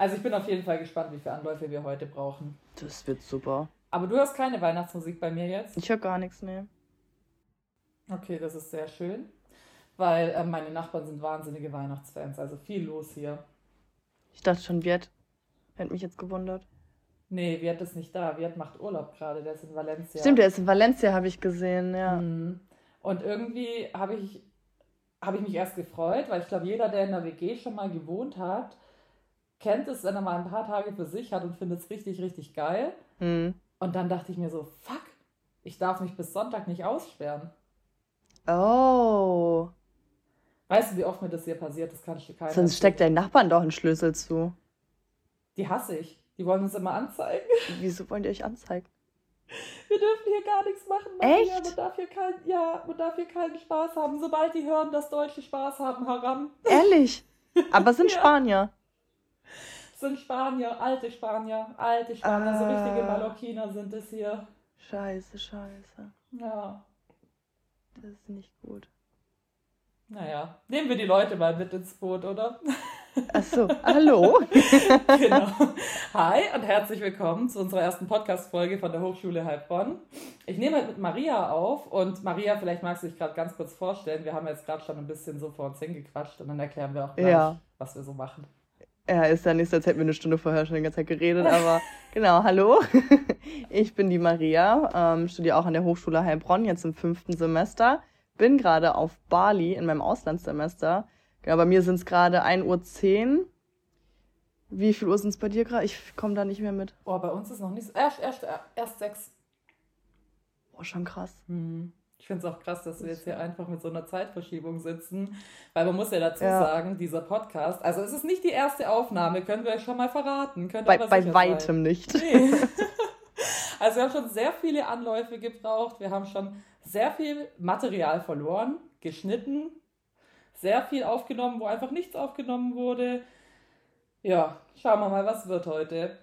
Also ich bin auf jeden Fall gespannt, wie viele Anläufe wir heute brauchen. Das wird super. Aber du hast keine Weihnachtsmusik bei mir jetzt? Ich höre gar nichts mehr. Okay, das ist sehr schön. Weil äh, meine Nachbarn sind wahnsinnige Weihnachtsfans, also viel los hier. Ich dachte schon, Wirt. Hätte mich jetzt gewundert. Nee, Wirt ist nicht da. Wirt macht Urlaub gerade, der ist in Valencia. Stimmt, der ist in Valencia, habe ich gesehen, ja. Mhm. Und irgendwie habe ich, hab ich mich erst gefreut, weil ich glaube, jeder, der in der WG schon mal gewohnt hat, kennt es, wenn er mal ein paar Tage für sich hat und findet es richtig, richtig geil. Mhm. Und dann dachte ich mir so, fuck, ich darf mich bis Sonntag nicht aussperren. Oh. Weißt du, wie oft mir das hier passiert? Das kann ich dir keiner Sonst steckt dein Nachbarn doch einen Schlüssel zu. Die hasse ich. Die wollen uns immer anzeigen. Wieso wollen die euch anzeigen? Wir dürfen hier gar nichts machen. Echt? Man darf hier kein, ja, man darf hier keinen Spaß haben. Sobald die hören, dass Deutsche Spaß haben, heran. Ehrlich? Aber es sind Ja. Spanier. Sind Spanier, alte Spanier, alte Spanier, so richtige Ah. Mallorquiner sind es hier. Scheiße, scheiße. Ja, Das ist nicht gut. naja. Nehmen wir die Leute mal mit ins Boot, oder? Achso, hallo. genau. Hi und herzlich willkommen zu unserer ersten Podcast-Folge von der Hochschule Heilbronn. Ich nehme heute mit Maria auf und Maria, vielleicht magst du dich gerade ganz kurz vorstellen. Wir haben jetzt gerade schon ein bisschen so vor uns hingequatscht und dann erklären wir auch gleich, Ja. was wir so machen. Ja, ist ja nicht so, als hätten wir eine Stunde vorher schon die ganze Zeit geredet, aber genau, hallo. Ich bin die Maria, ähm, studiere auch an der Hochschule Heilbronn, jetzt im fünften Semester. Bin gerade auf Bali in meinem Auslandssemester. Genau, bei mir sind es gerade 1.10 Uhr. Wie viel Uhr sind es bei dir gerade? Ich komme da nicht mehr mit. Oh, bei uns ist noch nicht so. Erst, erst, erst sechs. Oh, schon krass. Hm. Ich finde es auch krass, dass wir jetzt hier einfach mit so einer Zeitverschiebung sitzen, weil man muss ja dazu Ja. sagen, dieser Podcast, also es ist nicht die erste Aufnahme, können wir euch schon mal verraten. Könnt Bei, bei weitem sein. nicht. Nee. Also wir haben schon sehr viele Anläufe gebraucht, wir haben schon sehr viel Material verloren, geschnitten, sehr viel aufgenommen, wo einfach nichts aufgenommen wurde. Ja, schauen wir mal, was wird heute.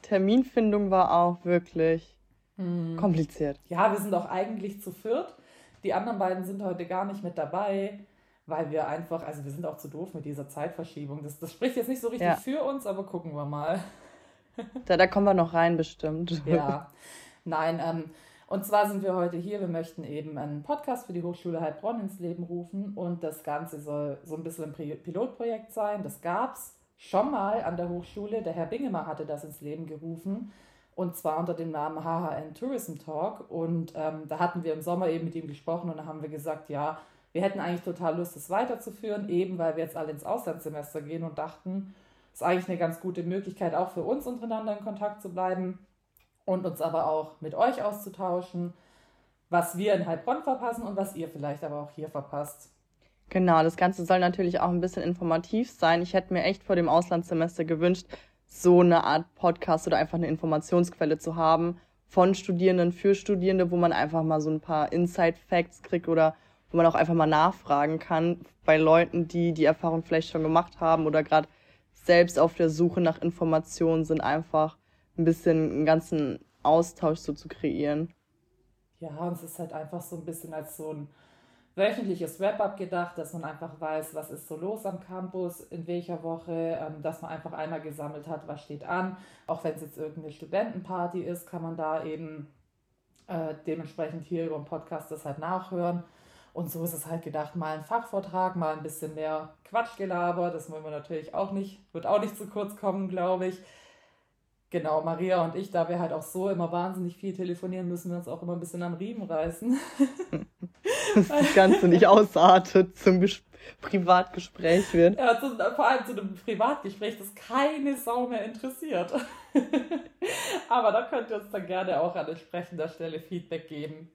Terminfindung war auch wirklich Hm. kompliziert. Ja, wir sind auch eigentlich zu viert. Die anderen beiden sind heute gar nicht mit dabei, weil wir einfach, also wir sind auch zu doof mit dieser Zeitverschiebung. Das, das spricht jetzt nicht so richtig Ja. für uns, aber gucken wir mal. Da, da kommen wir noch rein, bestimmt. Ja, nein, ähm, und zwar sind wir heute hier, wir möchten eben einen Podcast für die Hochschule Heilbronn ins Leben rufen und das Ganze soll so ein bisschen ein Pilotprojekt sein. Das gab es schon mal an der Hochschule, der Herr Bingemer hatte das ins Leben gerufen und zwar unter dem Namen HHN Tourism Talk und ähm, da hatten wir im Sommer eben mit ihm gesprochen und da haben wir gesagt, ja, wir hätten eigentlich total Lust, das weiterzuführen, eben weil wir jetzt alle ins Auslandssemester gehen und dachten, ist eigentlich eine ganz gute Möglichkeit, auch für uns untereinander in Kontakt zu bleiben und uns aber auch mit euch auszutauschen, was wir in Heilbronn verpassen und was ihr vielleicht aber auch hier verpasst. Genau, das Ganze soll natürlich auch ein bisschen informativ sein. Ich hätte mir echt vor dem Auslandssemester gewünscht, so eine Art Podcast oder einfach eine Informationsquelle zu haben von Studierenden für Studierende, wo man einfach mal so ein paar Inside-Facts kriegt oder wo man auch einfach mal nachfragen kann bei Leuten, die die Erfahrung vielleicht schon gemacht haben oder gerade selbst auf der Suche nach Informationen sind, einfach ein bisschen einen ganzen Austausch so zu kreieren. Ja, und es ist halt einfach so ein bisschen als so ein wöchentliches Wrap-up gedacht, dass man einfach weiß, was ist so los am Campus, in welcher Woche, ähm, dass man einfach einmal gesammelt hat, was steht an. Auch wenn es jetzt irgendeine Studentenparty ist, kann man da eben äh, dementsprechend hier über den Podcast das halt nachhören. Und so ist es halt gedacht, mal ein Fachvortrag, mal ein bisschen mehr Quatschgelaber, das wollen wir natürlich auch nicht, wird auch nicht zu kurz kommen, glaube ich. Genau, Maria und ich, da wir halt auch so immer wahnsinnig viel telefonieren, müssen wir uns auch immer ein bisschen am Riemen reißen. Dass das Ganze nicht ausartet, zum Ges Privatgespräch wird. Ja, zu, vor allem zu einem Privatgespräch, das keine Sau mehr interessiert. Aber da könnt ihr uns dann gerne auch an entsprechender Stelle Feedback geben.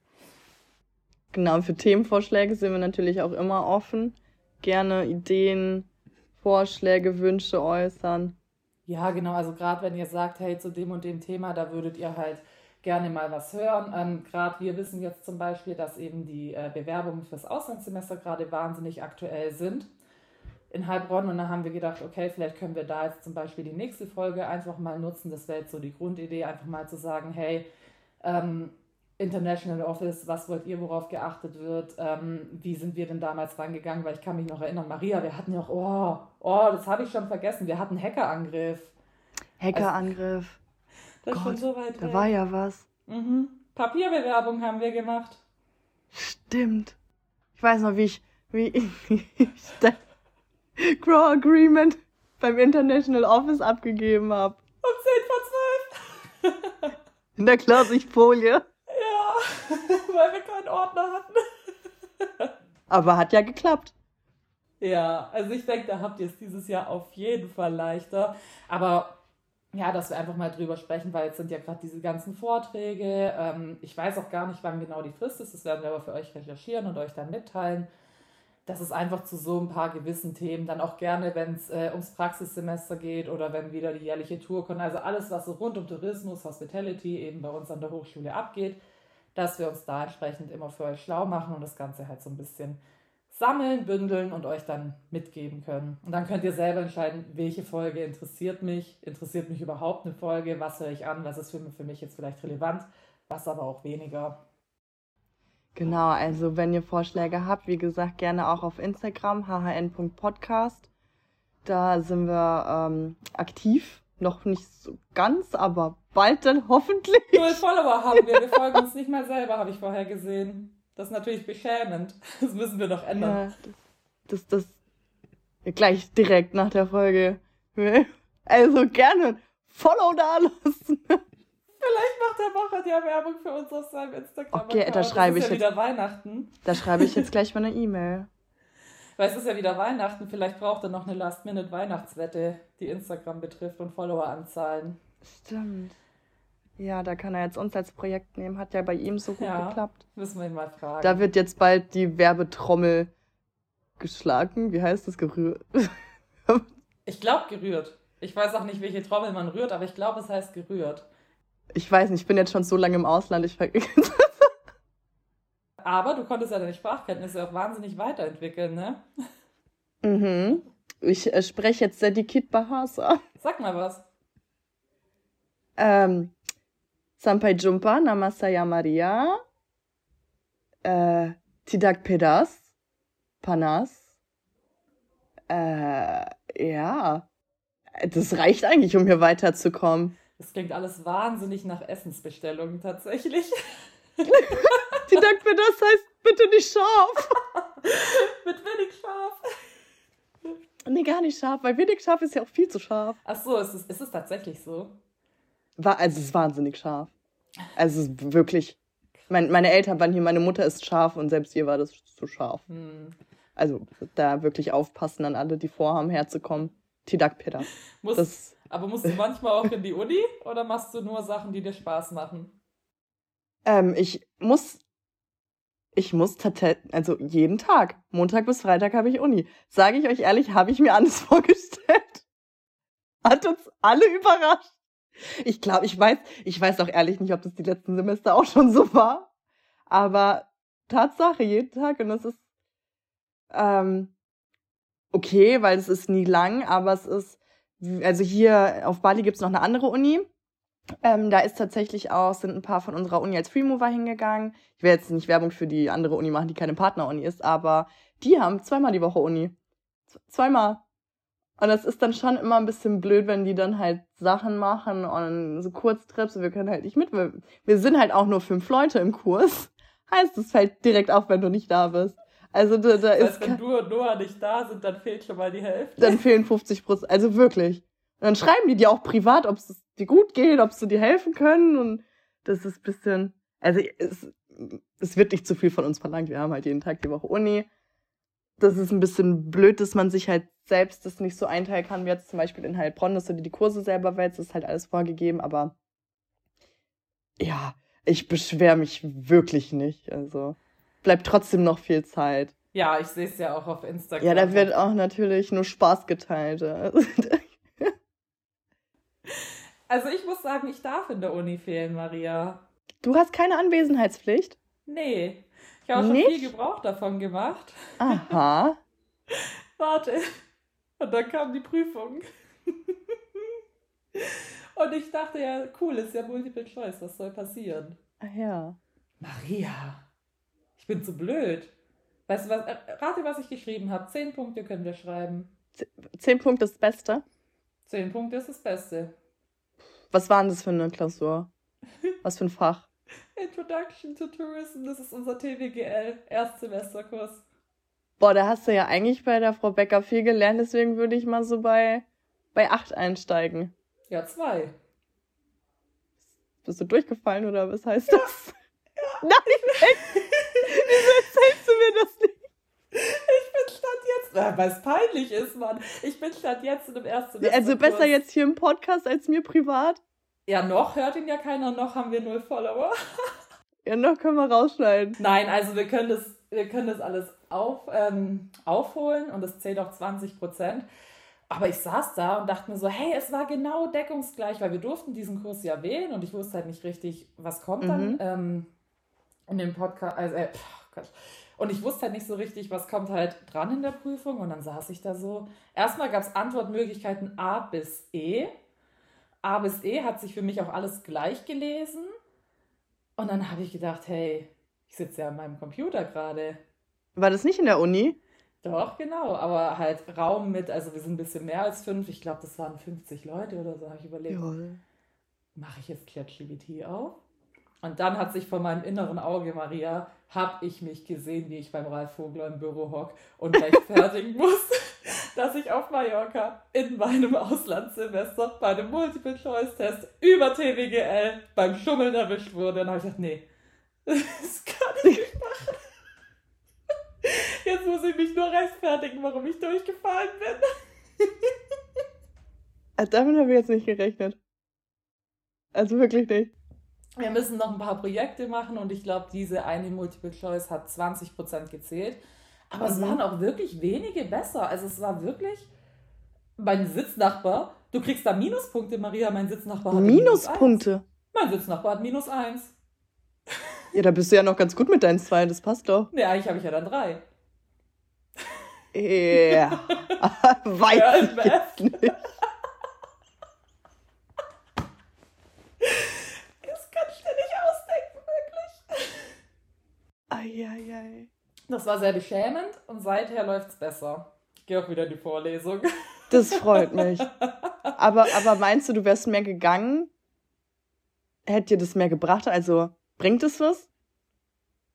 Genau, für Themenvorschläge sind wir natürlich auch immer offen. Gerne Ideen, Vorschläge, Wünsche äußern. Ja, genau, also gerade wenn ihr sagt, hey, zu dem und dem Thema, da würdet ihr halt gerne mal was hören. Ähm, gerade wir wissen jetzt zum Beispiel, dass eben die äh, Bewerbungen fürs Auslandssemester gerade wahnsinnig aktuell sind in Heilbronn. Und dann haben wir gedacht, okay, vielleicht können wir da jetzt zum Beispiel die nächste Folge einfach mal nutzen. Das wäre jetzt so die Grundidee, einfach mal zu sagen, hey, ähm, International Office, was wollt ihr, worauf geachtet wird, ähm, wie sind wir denn damals rangegangen, weil ich kann mich noch erinnern, Maria, wir hatten ja auch, oh, oh, das habe ich schon vergessen, wir hatten Hackerangriff. Hackerangriff. Also, das ist schon so weit Da weg. war ja was. Mhm. Papierbewerbung haben wir gemacht. Stimmt. Ich weiß noch, wie ich, wie ich das Crow Agreement beim International Office abgegeben habe. Um 10 vor 12. In der Klarsichtfolie. weil wir keinen Ordner hatten. Aber hat ja geklappt. Ja, also ich denke, da habt ihr es dieses Jahr auf jeden Fall leichter. Aber ja, dass wir einfach mal drüber sprechen, weil jetzt sind ja gerade diese ganzen Vorträge. Ähm, ich weiß auch gar nicht, wann genau die Frist ist. Das werden wir aber für euch recherchieren und euch dann mitteilen. Das ist einfach zu so ein paar gewissen Themen, dann auch gerne, wenn es äh, ums Praxissemester geht oder wenn wieder die jährliche Tour kommt. Also alles, was so rund um Tourismus, Hospitality eben bei uns an der Hochschule abgeht dass wir uns da entsprechend immer für euch schlau machen und das Ganze halt so ein bisschen sammeln, bündeln und euch dann mitgeben können. Und dann könnt ihr selber entscheiden, welche Folge interessiert mich, interessiert mich überhaupt eine Folge, was höre ich an, was ist für mich, für mich jetzt vielleicht relevant, was aber auch weniger. Genau, also wenn ihr Vorschläge habt, wie gesagt, gerne auch auf Instagram, hhn.podcast. Da sind wir ähm, aktiv noch nicht so ganz, aber bald dann hoffentlich. Null Follower haben wir. Wir folgen uns nicht mal selber, habe ich vorher gesehen. Das ist natürlich beschämend. Das müssen wir noch ändern. Ja, das, das, das gleich direkt nach der Folge. Also gerne Follow da lassen. Vielleicht macht der Macher ja Werbung für uns auf seinem Instagram. Okay, da schreibe ich ja jetzt. Weihnachten. Da schreibe ich jetzt gleich mal eine E-Mail. Weil es ist ja wieder Weihnachten, vielleicht braucht er noch eine Last-Minute-Weihnachtswette, die Instagram betrifft und Followeranzahlen. Stimmt. Ja, da kann er jetzt uns als Projekt nehmen. Hat ja bei ihm so gut ja, geklappt. Müssen wir ihn mal fragen. Da wird jetzt bald die Werbetrommel geschlagen. Wie heißt das? Gerührt? ich glaube gerührt. Ich weiß auch nicht, welche Trommel man rührt, aber ich glaube, es heißt gerührt. Ich weiß nicht, ich bin jetzt schon so lange im Ausland, ich vergesse aber du konntest ja deine Sprachkenntnisse auch wahnsinnig weiterentwickeln, ne? Mhm. Ich äh, spreche jetzt Sedikit Bahasa. Sag mal was. Ähm, Sampai Jumpa, Namasaya Maria, äh, Tidak Pedas, Panas. Äh, ja. Das reicht eigentlich, um hier weiterzukommen. Das klingt alles wahnsinnig nach Essensbestellungen tatsächlich. Die dankt mir, das heißt bitte nicht scharf. Mit wenig scharf. Nee, gar nicht scharf, weil wenig scharf ist ja auch viel zu scharf. Ach so, ist es, ist es tatsächlich so? War, also es ist wahnsinnig scharf. Also es ist wirklich. Mein, meine Eltern waren hier, meine Mutter ist scharf und selbst ihr war das zu scharf. Hm. Also da wirklich aufpassen an alle, die vorhaben, herzukommen. Tidak Peter. Muss, aber musst du manchmal auch in die Uni oder machst du nur Sachen, die dir Spaß machen? Ähm, ich muss, ich muss tatsächlich, also jeden Tag, Montag bis Freitag habe ich Uni. Sage ich euch ehrlich, habe ich mir anders vorgestellt. Hat uns alle überrascht. Ich glaube, ich weiß, ich weiß auch ehrlich nicht, ob das die letzten Semester auch schon so war. Aber Tatsache, jeden Tag. Und das ist ähm, okay, weil es ist nie lang, aber es ist, also hier auf Bali gibt es noch eine andere Uni. Ähm, da ist tatsächlich auch, sind ein paar von unserer Uni als Freemover hingegangen. Ich will jetzt nicht Werbung für die andere Uni machen, die keine Partner-Uni ist, aber die haben zweimal die Woche Uni. Z zweimal. Und das ist dann schon immer ein bisschen blöd, wenn die dann halt Sachen machen und so Kurztrips und wir können halt nicht mit. Wir sind halt auch nur fünf Leute im Kurs. Heißt, es fällt direkt auf, wenn du nicht da bist. Also da, da das heißt, ist. Wenn du und Noah nicht da sind, dann fehlt schon mal die Hälfte. Dann fehlen 50 Prozent. Also wirklich. Und dann schreiben die dir auch privat, ob es dir gut geht, ob sie dir helfen können. Und das ist ein bisschen, also es, es wird nicht zu viel von uns verlangt. Wir haben halt jeden Tag die Woche Uni. Das ist ein bisschen blöd, dass man sich halt selbst das nicht so einteilen kann, wie jetzt zum Beispiel in Heilbronn, dass du dir die Kurse selber wählst. Das ist halt alles vorgegeben, aber ja, ich beschwere mich wirklich nicht. Also bleibt trotzdem noch viel Zeit. Ja, ich sehe es ja auch auf Instagram. Ja, da wird auch natürlich nur Spaß geteilt. Also ich muss sagen, ich darf in der Uni fehlen, Maria. Du hast keine Anwesenheitspflicht? Nee. Ich habe auch schon viel Gebrauch davon gemacht. Aha. Warte. Und dann kam die Prüfung. Und ich dachte ja, cool, ist ja Multiple Choice, was soll passieren? Ach ja. Maria, ich bin zu blöd. Weißt du was? Äh, rate, was ich geschrieben habe. Zehn Punkte können wir schreiben. Zehn Punkte ist das Beste? Zehn Punkte ist das Beste. Was war denn das für eine Klausur? Was für ein Fach? Introduction to Tourism, das ist unser TWGL, Erstsemesterkurs. Boah, da hast du ja eigentlich bei der Frau Becker viel gelernt, deswegen würde ich mal so bei, bei acht einsteigen. Ja, zwei. Bist du durchgefallen oder was heißt das? Ja. Nein, wieso erzählst du mir das nicht? Ich bin statt jetzt, weil es peinlich ist, Mann. Ich bin statt jetzt in dem ersten Also besser jetzt hier im Podcast als mir privat? Ja, noch hört ihn ja keiner, noch haben wir null Follower. ja, noch können wir rausschneiden. Nein, also wir können das, wir können das alles auf, ähm, aufholen und das zählt auf 20 Prozent. Aber ich saß da und dachte mir so, hey, es war genau deckungsgleich, weil wir durften diesen Kurs ja wählen und ich wusste halt nicht richtig, was kommt mhm. dann ähm, in dem Podcast. Also, äh, Gott. Und ich wusste halt nicht so richtig, was kommt halt dran in der Prüfung. Und dann saß ich da so. Erstmal gab es Antwortmöglichkeiten A bis E. A bis E hat sich für mich auch alles gleich gelesen. Und dann habe ich gedacht, hey, ich sitze ja an meinem Computer gerade. War das nicht in der Uni? Doch, genau, aber halt Raum mit, also wir sind ein bisschen mehr als fünf. Ich glaube, das waren 50 Leute oder so, habe ich überlegt. Mache ich jetzt ChatGPT auf? Und dann hat sich vor meinem inneren Auge, Maria, habe ich mich gesehen, wie ich beim Ralf Vogler im Büro hock und rechtfertigen muss, dass ich auf Mallorca in meinem Auslandssemester bei einem Multiple-Choice-Test über TWGL beim Schummeln erwischt wurde. Und dann habe ich gedacht, nee, das kann ich nicht machen. Jetzt muss ich mich nur rechtfertigen, warum ich durchgefallen bin. Also damit habe ich jetzt nicht gerechnet. Also wirklich nicht. Wir müssen noch ein paar Projekte machen und ich glaube, diese eine Multiple Choice hat 20% gezählt. Aber mhm. es waren auch wirklich wenige besser. Also es war wirklich mein Sitznachbar. Du kriegst da Minuspunkte, Maria. Mein Sitznachbar hat Minuspunkte. Minus mein Sitznachbar hat minus eins. Ja, da bist du ja noch ganz gut mit deinen zwei, das passt doch. Nee, eigentlich habe ich ja dann drei. Ja, weiß ja, ich jetzt nicht. Das war sehr beschämend und seither läuft es besser. Ich gehe auch wieder in die Vorlesung. Das freut mich. Aber, aber meinst du, du wärst mehr gegangen? Hätte dir das mehr gebracht? Also bringt es was?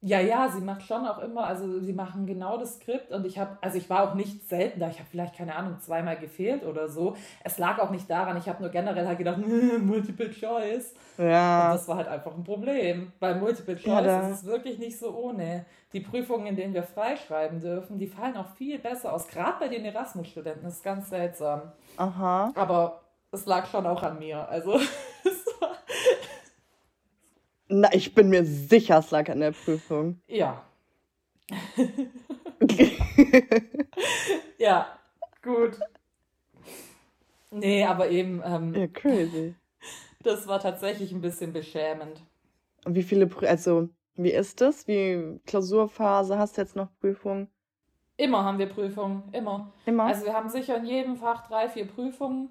Ja, ja, sie macht schon auch immer, also sie machen genau das Skript und ich habe, also ich war auch nicht selten da, ich habe vielleicht, keine Ahnung, zweimal gefehlt oder so. Es lag auch nicht daran, ich habe nur generell halt gedacht, Multiple Choice. Ja. Und das war halt einfach ein Problem. Bei Multiple Choice ja, ist es wirklich nicht so ohne. Die Prüfungen, in denen wir freischreiben dürfen, die fallen auch viel besser aus, gerade bei den Erasmus-Studenten, das ist ganz seltsam. Aha. Aber es lag schon auch an mir, also na, ich bin mir sicher, es lag an der Prüfung. Ja. ja, gut. Nee, aber eben. Ähm, ja, crazy. Das war tatsächlich ein bisschen beschämend. Und wie viele, Prü also, wie ist das? Wie Klausurphase? Hast du jetzt noch Prüfungen? Immer haben wir Prüfungen, immer. Immer? Also wir haben sicher in jedem Fach drei, vier Prüfungen.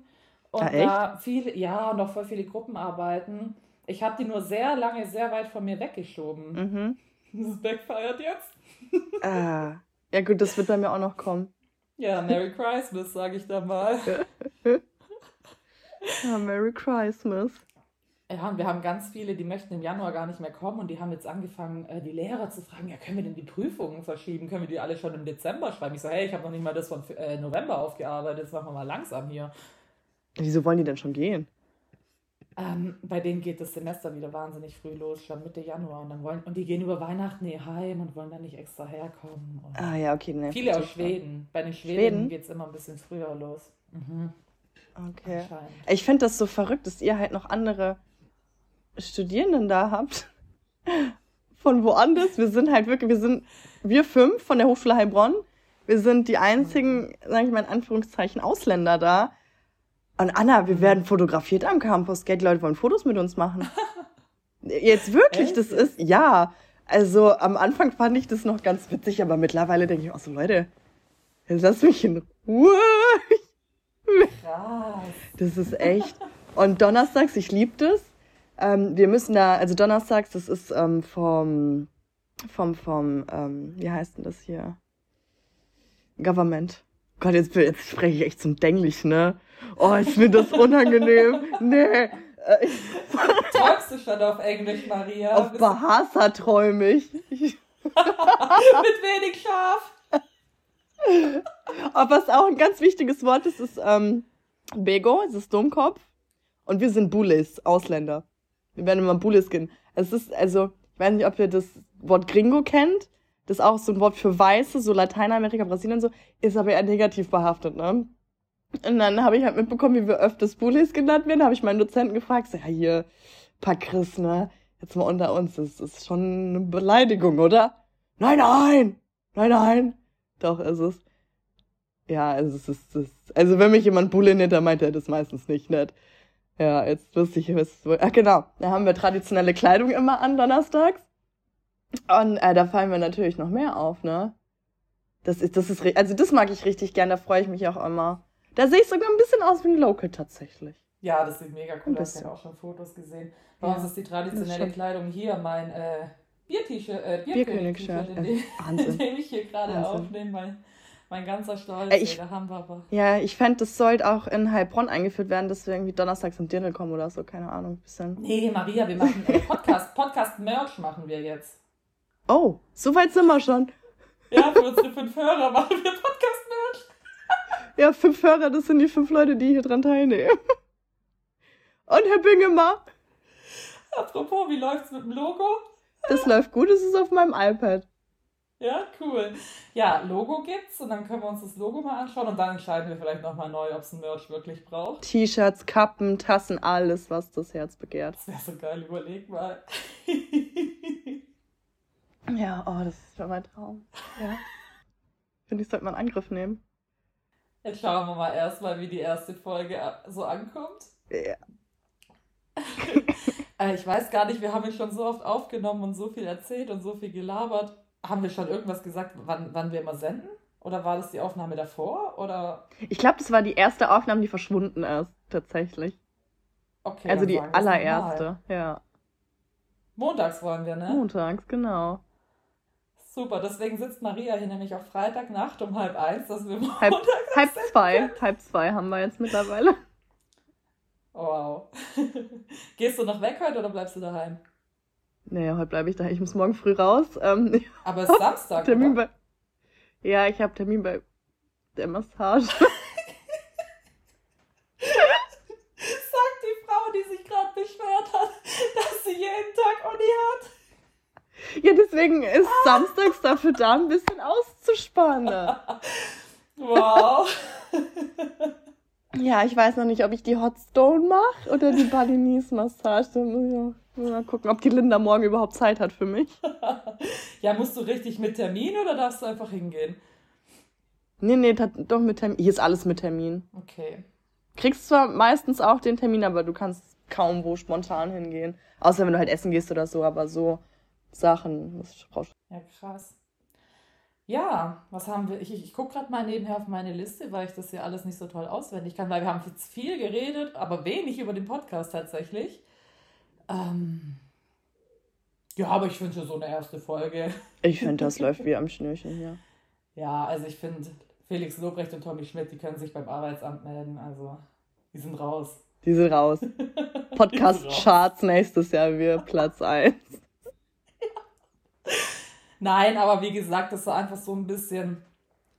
Und ah, da viele, ja, und auch voll viele Gruppenarbeiten. Ich habe die nur sehr lange, sehr weit von mir weggeschoben. Mhm. Das backfeiert jetzt. ah. Ja, gut, das wird bei mir auch noch kommen. Ja, Merry Christmas, sage ich da mal. ja, Merry Christmas. Ja, und wir haben ganz viele, die möchten im Januar gar nicht mehr kommen und die haben jetzt angefangen, äh, die Lehrer zu fragen, ja, können wir denn die Prüfungen verschieben? Können wir die alle schon im Dezember schreiben? Ich so, hey, ich habe noch nicht mal das von äh, November aufgearbeitet, jetzt machen wir mal langsam hier. Wieso wollen die denn schon gehen? Ähm, bei denen geht das Semester wieder wahnsinnig früh los, schon Mitte Januar. Und, dann wollen, und die gehen über Weihnachten eh heim und wollen dann nicht extra herkommen. Und ah ja, okay. Ne, viele aus Schweden. Bei den Schweden, Schweden? geht es immer ein bisschen früher los. Mhm. Okay. Ich finde das so verrückt, dass ihr halt noch andere Studierenden da habt. Von woanders. Wir sind halt wirklich, wir sind, wir fünf von der Hochschule Heilbronn. Wir sind die einzigen, sage ich mal in Anführungszeichen, Ausländer da. Und Anna, wir werden fotografiert am Campus, gell? Die Leute wollen Fotos mit uns machen. Jetzt wirklich, Echt? das ist, ja. Also am Anfang fand ich das noch ganz witzig, aber mittlerweile denke ich auch so, Leute, jetzt lass mich in Ruhe. Krass. Das ist echt. Und donnerstags, ich liebe das. Ähm, wir müssen da, also donnerstags, das ist ähm, vom, vom, vom, ähm, wie heißt denn das hier? Government. Gott, jetzt, jetzt spreche ich echt zum Denglisch, ne? Oh, ist mir das unangenehm. nee. Äh, Träumst du schon auf Englisch, Maria? Auf Bahasa träume ich. Mit wenig Schaf. Aber was auch ein ganz wichtiges Wort ist, ist ähm, Bego, es ist Dummkopf. Und wir sind Bulis, Ausländer. Wir werden immer Bulis gehen. Es ist, also, ich weiß nicht, ob ihr das Wort Gringo kennt. Das ist auch so ein Wort für Weiße, so Lateinamerika, Brasilien und so, ist aber eher negativ behaftet, ne? Und dann habe ich halt mitbekommen, wie wir öfters Bullies genannt werden. Habe ich meinen Dozenten gefragt, so, ja, hier, paar Chris, ne? Jetzt mal unter uns, das ist schon eine Beleidigung, oder? Nein, nein! Nein, nein! Doch, ist es. Ja, also es ist, es ist also wenn mich jemand Bulli nennt, dann meint er das meistens nicht nett. Ja, jetzt wusste ich, was. Ach genau, da haben wir traditionelle Kleidung immer an donnerstags. Und äh, da fallen mir natürlich noch mehr auf, ne? Das ist, das ist, also das mag ich richtig gern, da freue ich mich auch immer. Da sehe ich sogar ein bisschen aus wie ein Local tatsächlich. Ja, das sieht mega cool aus. Ich habe auch schon Fotos gesehen. Bei ja, uns ist die traditionelle Kleidung hier mein äh, Bier-T-Shirt, äh, Bierkönig-T-Shirt, in, dem, in dem ich hier gerade aufnehme. Mein, mein ganzer Stolz, äh, ich, der Hamburger. Ja, ich fände, das sollte auch in Heilbronn eingeführt werden, dass wir irgendwie donnerstags im Dirndl kommen oder so, keine Ahnung. Bisschen. Nee, Maria, wir machen äh, Podcast, Podcast-Merch machen wir jetzt. Oh, so weit sind wir schon. Ja, für unsere fünf Hörer machen wir Podcast-Merch. ja, fünf Hörer, das sind die fünf Leute, die hier dran teilnehmen. Und Herr Bingemer. Apropos, wie läuft's mit dem Logo? Das läuft gut, es ist auf meinem iPad. Ja, cool. Ja, Logo gibt's und dann können wir uns das Logo mal anschauen und dann entscheiden wir vielleicht nochmal neu, ob es ein Merch wirklich braucht. T-Shirts, Kappen, Tassen, alles, was das Herz begehrt. Das wäre so geil, überleg mal. ja, oh, das ist schon mein Traum. Ja. Finde ich, sollte man Angriff nehmen. Jetzt schauen wir mal erstmal, wie die erste Folge so ankommt. Ja. Äh, ich weiß gar nicht, wir haben ihn schon so oft aufgenommen und so viel erzählt und so viel gelabert. Haben wir schon irgendwas gesagt, wann, wann wir immer senden? Oder war das die Aufnahme davor? Oder? Ich glaube, das war die erste Aufnahme, die verschwunden ist, tatsächlich. Okay. Also die allererste, ja. Montags wollen wir, ne? Montags, genau. Super, deswegen sitzt Maria hier nämlich auf Freitagnacht um halb eins, dass wir halb, halb zwei, halb zwei haben wir jetzt mittlerweile. Wow. Gehst du noch weg heute oder bleibst du daheim? Nee, heute bleibe ich daheim. Ich muss morgen früh raus. Ähm, Aber es ist Samstag, Termin oder? Bei, ja, ich habe Termin bei der Massage. Sagt die Frau, die sich gerade beschwert hat, dass sie jeden Tag Uni hat. Ja, deswegen ist samstags dafür da, ein bisschen auszuspannen. wow. Ja, ich weiß noch nicht, ob ich die Hot Stone mache oder die Balinese Massage. Da muss ich mal gucken, ob die Linda morgen überhaupt Zeit hat für mich. ja, musst du richtig mit Termin oder darfst du einfach hingehen? Nee, nee, doch mit Termin. Hier ist alles mit Termin. Okay. Kriegst zwar meistens auch den Termin, aber du kannst kaum wo spontan hingehen. Außer wenn du halt essen gehst oder so, aber so Sachen muss ich raus. Ja, krass. Ja, was haben wir? Ich, ich, ich gucke gerade mal nebenher auf meine Liste, weil ich das ja alles nicht so toll auswendig kann, weil wir haben jetzt viel geredet, aber wenig über den Podcast tatsächlich. Ähm ja, aber ich finde so eine erste Folge. Ich finde, das läuft wie am Schnürchen hier. Ja, also ich finde, Felix Lobrecht und Tommy Schmidt, die können sich beim Arbeitsamt melden. Also, die sind raus. Die sind raus. Podcast-Charts nächstes Jahr wir Platz 1. Nein, aber wie gesagt, das soll einfach so ein bisschen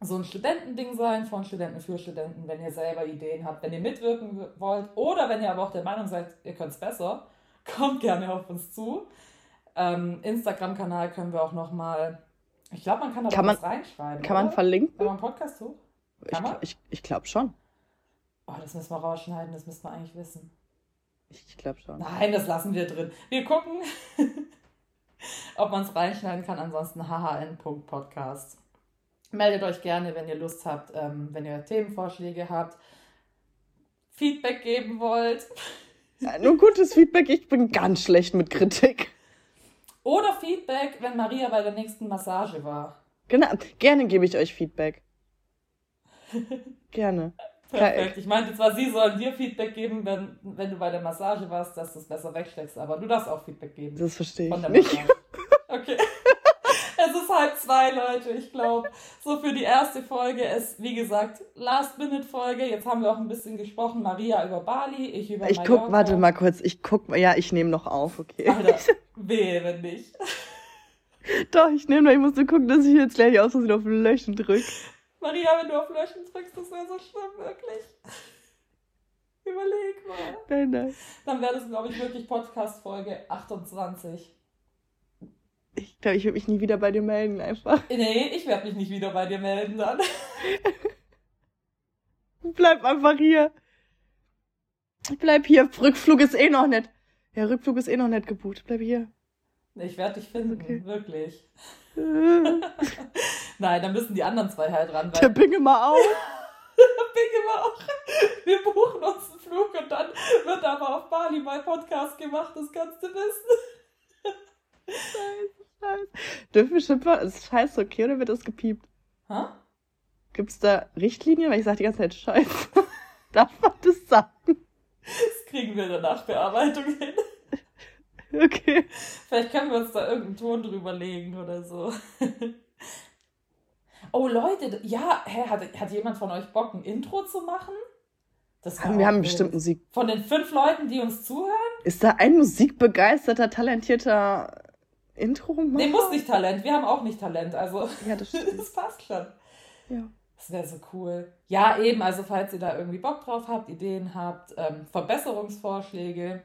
so ein Studentending sein, von Studenten für Studenten, wenn ihr selber Ideen habt, wenn ihr mitwirken wollt oder wenn ihr aber auch der Meinung seid, ihr könnt es besser, kommt gerne auf uns zu. Ähm, Instagram-Kanal können wir auch nochmal, ich glaube, man kann da was reinschreiben. Kann oder? man verlinken? Wenn man Podcast hoch? Kann ich, man? ich, ich glaube schon. Oh, das müssen wir rausschneiden, das müssen wir eigentlich wissen. Ich glaube schon. Nein, das lassen wir drin. Wir gucken. ob man es reinschneiden kann. Ansonsten hhn.podcast. Meldet euch gerne, wenn ihr Lust habt, ähm, wenn ihr Themenvorschläge habt, Feedback geben wollt. Ja, nur gutes Feedback, ich bin ganz schlecht mit Kritik. Oder Feedback, wenn Maria bei der nächsten Massage war. Genau, gerne gebe ich euch Feedback. gerne. Perfekt. Ich meinte zwar, sie sollen dir Feedback geben, wenn, wenn du bei der Massage warst, dass du es besser wegsteckst, aber du darfst auch Feedback geben. Das verstehe ich nicht. Okay. es ist halb zwei, Leute. Ich glaube, so für die erste Folge ist, wie gesagt, Last-Minute-Folge. Jetzt haben wir auch ein bisschen gesprochen. Maria über Bali, ich über Ich guck, warte mal kurz. Ich guck, ja, ich nehme noch auf, okay. Alter, wenn nicht. Doch, ich nehme noch, ich muss nur gucken, dass ich jetzt gleich aus Versehen auf Löschen drücke. Maria, wenn du auf Löschen drückst, das wäre so schlimm, wirklich. Überleg mal. Nein, nein. Dann wäre das, glaube ich, wirklich Podcast-Folge 28. Ich glaube, ich würde mich nie wieder bei dir melden, einfach. Nee, ich werde mich nicht wieder bei dir melden dann. Bleib einfach hier. Bleib hier. Rückflug ist eh noch nicht. Ja, Rückflug ist eh noch nicht gebucht. Bleib hier. Ich werde dich finden, okay. wirklich. Nein, dann müssen die anderen zwei halt ran. Weil Der Binge mal auf. Binge mal auf. Wir buchen uns einen Flug und dann wird aber auf Bali mein Podcast gemacht, das kannst du wissen. Scheiße, scheiße. Dürfen wir Schimpfer? Ist Scheiße okay oder wird das gepiept? Hä? Gibt es da Richtlinien? Weil ich sage die ganze Zeit Scheiße. Darf man das sagen? Das kriegen wir in der Nachbearbeitung hin. Okay. Vielleicht können wir uns da irgendeinen Ton drüber legen oder so. Oh Leute, ja, hä, hat, hat jemand von euch Bock, ein Intro zu machen? Das wir haben bestimmt Musik. Von den fünf Leuten, die uns zuhören? Ist da ein musikbegeisterter, talentierter intro -Macher? Nee, muss nicht Talent. Wir haben auch nicht Talent. Also, ja, das, das passt schon. Ja. Das wäre so cool. Ja, eben, also falls ihr da irgendwie Bock drauf habt, Ideen habt, ähm, Verbesserungsvorschläge,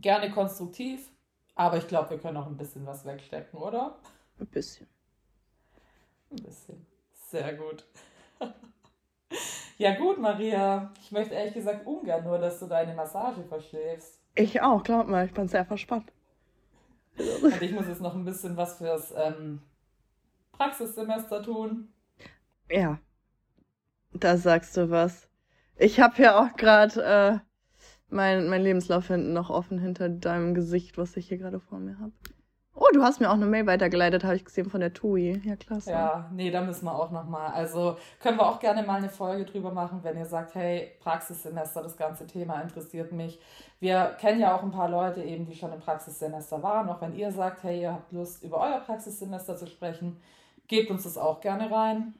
gerne konstruktiv. Aber ich glaube, wir können auch ein bisschen was wegstecken, oder? Ein bisschen. Ein bisschen. Sehr gut. ja, gut, Maria. Ich möchte ehrlich gesagt ungern nur, dass du deine Massage verschläfst. Ich auch, glaub mal. Ich bin sehr verspannt. Und ich muss jetzt noch ein bisschen was fürs ähm, Praxissemester tun. Ja. Da sagst du was. Ich habe ja auch gerade äh, mein, mein Lebenslauf hinten noch offen hinter deinem Gesicht, was ich hier gerade vor mir habe. Oh, du hast mir auch eine Mail weitergeleitet, habe ich gesehen von der TUI. Ja, klasse. Ja, nee, da müssen wir auch nochmal. Also können wir auch gerne mal eine Folge drüber machen, wenn ihr sagt, hey, Praxissemester, das ganze Thema interessiert mich. Wir kennen ja auch ein paar Leute eben, die schon im Praxissemester waren. Auch wenn ihr sagt, hey, ihr habt Lust, über euer Praxissemester zu sprechen, gebt uns das auch gerne rein.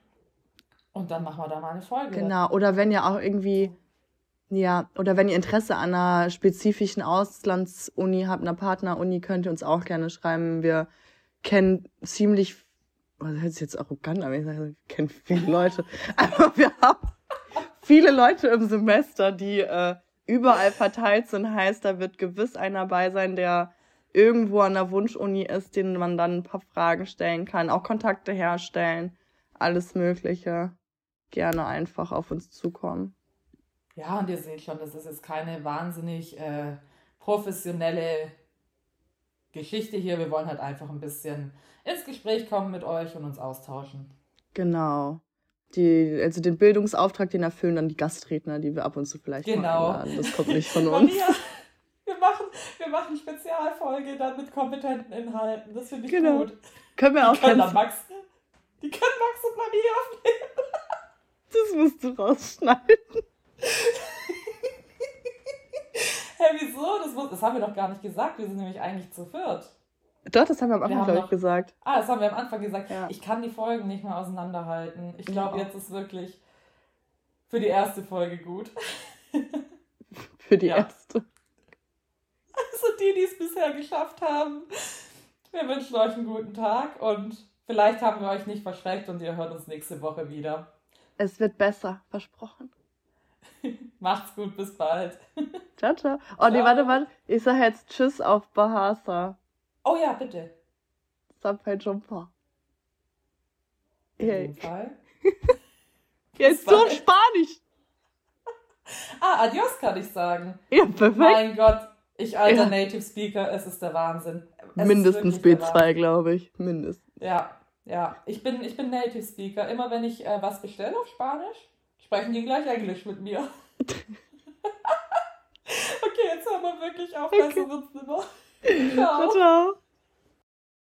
Und dann machen wir da mal eine Folge. Genau, oder wenn ihr auch irgendwie ja, oder wenn ihr Interesse an einer spezifischen Auslandsuni habt, einer Partneruni, könnt ihr uns auch gerne schreiben. Wir kennen ziemlich, das hört sich jetzt arrogant an, wenn ich sage, wir kennen viele Leute, aber wir haben viele Leute im Semester, die äh, überall verteilt sind. Heißt, da wird gewiss einer bei sein, der irgendwo an der Wunschuni ist, den man dann ein paar Fragen stellen kann, auch Kontakte herstellen, alles Mögliche. Gerne einfach auf uns zukommen. Ja, und ihr seht schon, das ist jetzt keine wahnsinnig äh, professionelle Geschichte hier. Wir wollen halt einfach ein bisschen ins Gespräch kommen mit euch und uns austauschen. Genau. Die, also den Bildungsauftrag, den erfüllen dann die Gastredner, die wir ab und zu vielleicht genau. einladen. Das kommt nicht von uns. Maria, wir machen, wir machen Spezialfolge dann mit kompetenten Inhalten. Das finde ich genau. gut. Können wir die auch können Max, Die können Max und Maria aufnehmen. Das musst du rausschneiden. Hä, wieso? Das, muss, das haben wir doch gar nicht gesagt. Wir sind nämlich eigentlich zu viert. Doch, das haben wir am Anfang, glaube ich, gesagt. Ah, das haben wir am Anfang gesagt. Ja. Ich kann die Folgen nicht mehr auseinanderhalten. Ich glaube, jetzt ist wirklich für die erste Folge gut. für die ja. erste. Also die, die es bisher geschafft haben. Wir wünschen euch einen guten Tag und vielleicht haben wir euch nicht verschreckt und ihr hört uns nächste Woche wieder. Es wird besser, versprochen. Macht's gut, bis bald. Ciao, ciao. Oh ciao. nee, warte, warte. Ich sag jetzt Tschüss auf Bahasa. Oh ja, bitte. Sampai Jumpa. In hey. Fall. Jetzt so Spanisch. Ah, adios kann ich sagen. Ja, perfekt. Mein Gott, ich alter ja. Native Speaker, es ist der Wahnsinn. Es Mindestens B2, glaube ich. Mindestens. Ja, ja. Ich bin, ich bin Native Speaker. Immer wenn ich äh, was bestelle auf Spanisch, sprechen die gleich Englisch mit mir. okay, jetzt haben wir wirklich auf, okay. nimmer. Ciao. ciao, ciao.